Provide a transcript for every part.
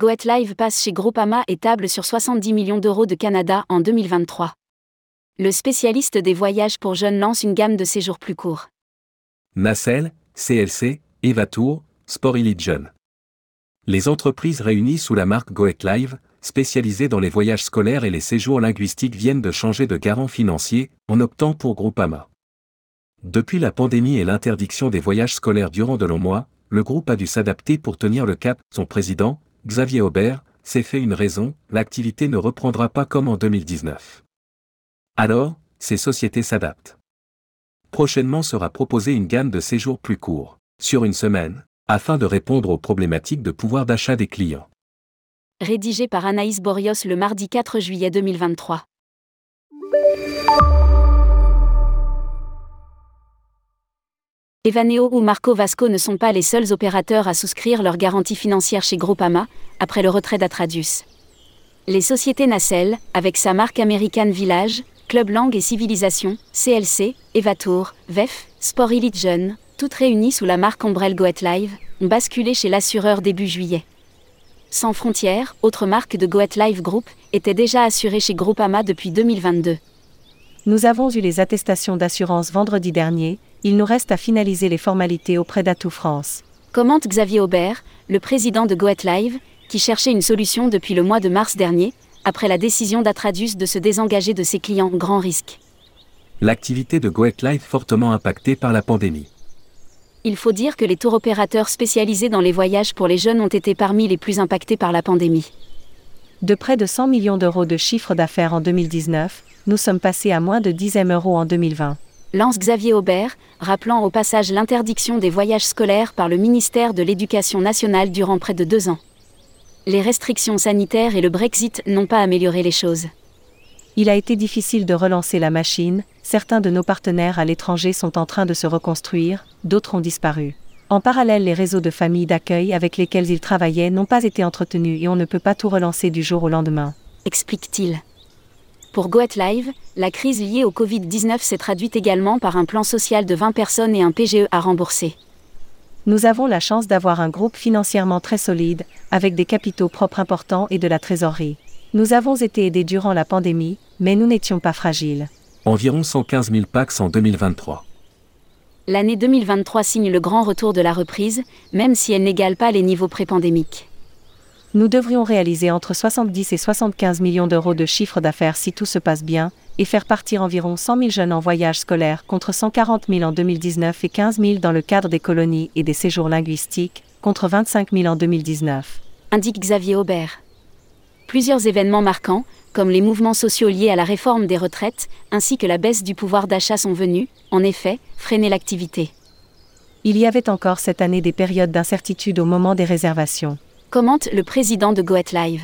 Goet Live passe chez Groupama et table sur 70 millions d'euros de Canada en 2023. Le spécialiste des voyages pour jeunes lance une gamme de séjours plus courts. Nacelle, CLC, Evatour, Sport Elite Jeune. Les entreprises réunies sous la marque Goet Live, spécialisées dans les voyages scolaires et les séjours linguistiques viennent de changer de garant financier en optant pour Groupama. Depuis la pandémie et l'interdiction des voyages scolaires durant de longs mois, le groupe a dû s'adapter pour tenir le cap. Son président, Xavier Aubert, s'est fait une raison, l'activité ne reprendra pas comme en 2019. Alors, ces sociétés s'adaptent. Prochainement sera proposée une gamme de séjours plus courts, sur une semaine, afin de répondre aux problématiques de pouvoir d'achat des clients. Rédigé par Anaïs Borios le mardi 4 juillet 2023. Evaneo ou Marco Vasco ne sont pas les seuls opérateurs à souscrire leur garantie financière chez Groupama, après le retrait d'Atradius. Les sociétés Nacelle, avec sa marque American Village, Club Langue et Civilisation, CLC, Evatour, VEF, Sport Elite Jeune, toutes réunies sous la marque Ombrelle Goet Live, ont basculé chez l'assureur début juillet. Sans frontières, autre marque de Goet Live Group, était déjà assurée chez Groupama depuis 2022. Nous avons eu les attestations d'assurance vendredi dernier, il nous reste à finaliser les formalités auprès d'Atout France. Commente Xavier Aubert, le président de Goet Live, qui cherchait une solution depuis le mois de mars dernier, après la décision d'Atradius de se désengager de ses clients grand risque. L'activité de Goet Live fortement impactée par la pandémie. Il faut dire que les tours opérateurs spécialisés dans les voyages pour les jeunes ont été parmi les plus impactés par la pandémie. De près de 100 millions d'euros de chiffre d'affaires en 2019, nous sommes passés à moins de 10 euros en 2020 lance Xavier Aubert, rappelant au passage l'interdiction des voyages scolaires par le ministère de l'Éducation nationale durant près de deux ans. Les restrictions sanitaires et le Brexit n'ont pas amélioré les choses. Il a été difficile de relancer la machine, certains de nos partenaires à l'étranger sont en train de se reconstruire, d'autres ont disparu. En parallèle, les réseaux de familles d'accueil avec lesquels ils travaillaient n'ont pas été entretenus et on ne peut pas tout relancer du jour au lendemain. Explique-t-il. Pour Goet Live, la crise liée au Covid-19 s'est traduite également par un plan social de 20 personnes et un PGE à rembourser. Nous avons la chance d'avoir un groupe financièrement très solide, avec des capitaux propres importants et de la trésorerie. Nous avons été aidés durant la pandémie, mais nous n'étions pas fragiles. Environ 115 000 PAX en 2023. L'année 2023 signe le grand retour de la reprise, même si elle n'égale pas les niveaux pré-pandémiques nous devrions réaliser entre 70 et 75 millions d'euros de chiffre d'affaires si tout se passe bien, et faire partir environ 100 000 jeunes en voyage scolaire contre 140 000 en 2019 et 15 000 dans le cadre des colonies et des séjours linguistiques, contre 25 000 en 2019. Indique Xavier Aubert. Plusieurs événements marquants, comme les mouvements sociaux liés à la réforme des retraites, ainsi que la baisse du pouvoir d'achat sont venus, en effet, freiner l'activité. Il y avait encore cette année des périodes d'incertitude au moment des réservations commente le président de Goet Live.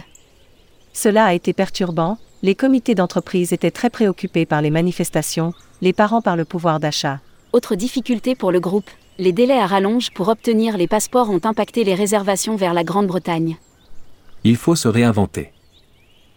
Cela a été perturbant, les comités d'entreprise étaient très préoccupés par les manifestations, les parents par le pouvoir d'achat. Autre difficulté pour le groupe, les délais à rallonge pour obtenir les passeports ont impacté les réservations vers la Grande-Bretagne. Il faut se réinventer.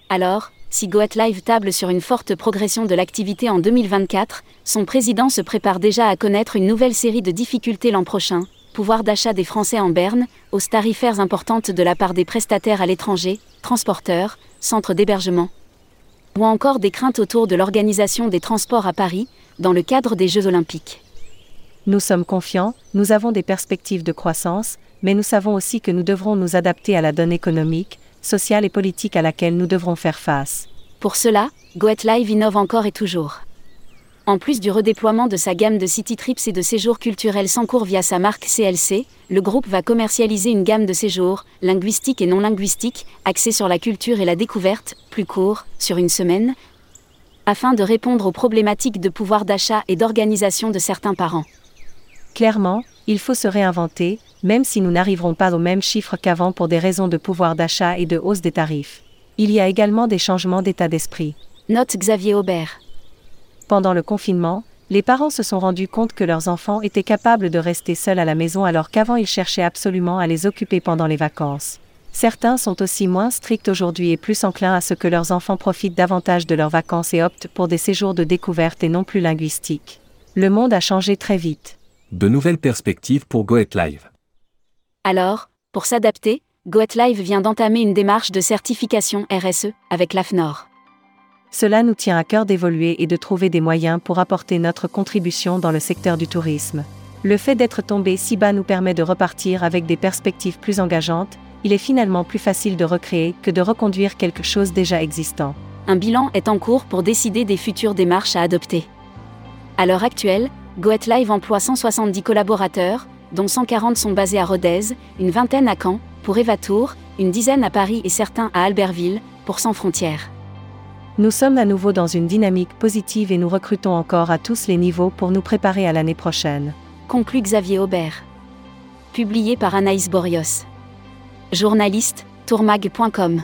Alors, si Goet Live table sur une forte progression de l'activité en 2024, son président se prépare déjà à connaître une nouvelle série de difficultés l'an prochain, pouvoir d'achat des Français en berne, aux tarifaires importantes de la part des prestataires à l'étranger, transporteurs, centres d'hébergement, ou encore des craintes autour de l'organisation des transports à Paris, dans le cadre des Jeux olympiques. Nous sommes confiants, nous avons des perspectives de croissance, mais nous savons aussi que nous devrons nous adapter à la donne économique, sociale et politique à laquelle nous devrons faire face. Pour cela, Goet Live innove encore et toujours. En plus du redéploiement de sa gamme de city trips et de séjours culturels sans cours via sa marque CLC, le groupe va commercialiser une gamme de séjours, linguistiques et non linguistiques, axés sur la culture et la découverte, plus court, sur une semaine, afin de répondre aux problématiques de pouvoir d'achat et d'organisation de certains parents. Clairement, il faut se réinventer, même si nous n'arriverons pas aux mêmes chiffres qu'avant pour des raisons de pouvoir d'achat et de hausse des tarifs. Il y a également des changements d'état d'esprit. Note Xavier Aubert. Pendant le confinement, les parents se sont rendus compte que leurs enfants étaient capables de rester seuls à la maison alors qu'avant ils cherchaient absolument à les occuper pendant les vacances. Certains sont aussi moins stricts aujourd'hui et plus enclins à ce que leurs enfants profitent davantage de leurs vacances et optent pour des séjours de découverte et non plus linguistiques. Le monde a changé très vite. De nouvelles perspectives pour Goet Live. Alors, pour s'adapter, GoetLive vient d'entamer une démarche de certification RSE avec l'AFNOR. Cela nous tient à cœur d'évoluer et de trouver des moyens pour apporter notre contribution dans le secteur du tourisme. Le fait d'être tombé si bas nous permet de repartir avec des perspectives plus engageantes, il est finalement plus facile de recréer que de reconduire quelque chose déjà existant. Un bilan est en cours pour décider des futures démarches à adopter. À l'heure actuelle, GoetLive emploie 170 collaborateurs, dont 140 sont basés à Rodez, une vingtaine à Caen, pour Evatour, une dizaine à Paris et certains à Albertville, pour Sans Frontières. Nous sommes à nouveau dans une dynamique positive et nous recrutons encore à tous les niveaux pour nous préparer à l'année prochaine. Conclut Xavier Aubert. Publié par Anaïs Borios. Journaliste, tourmag.com.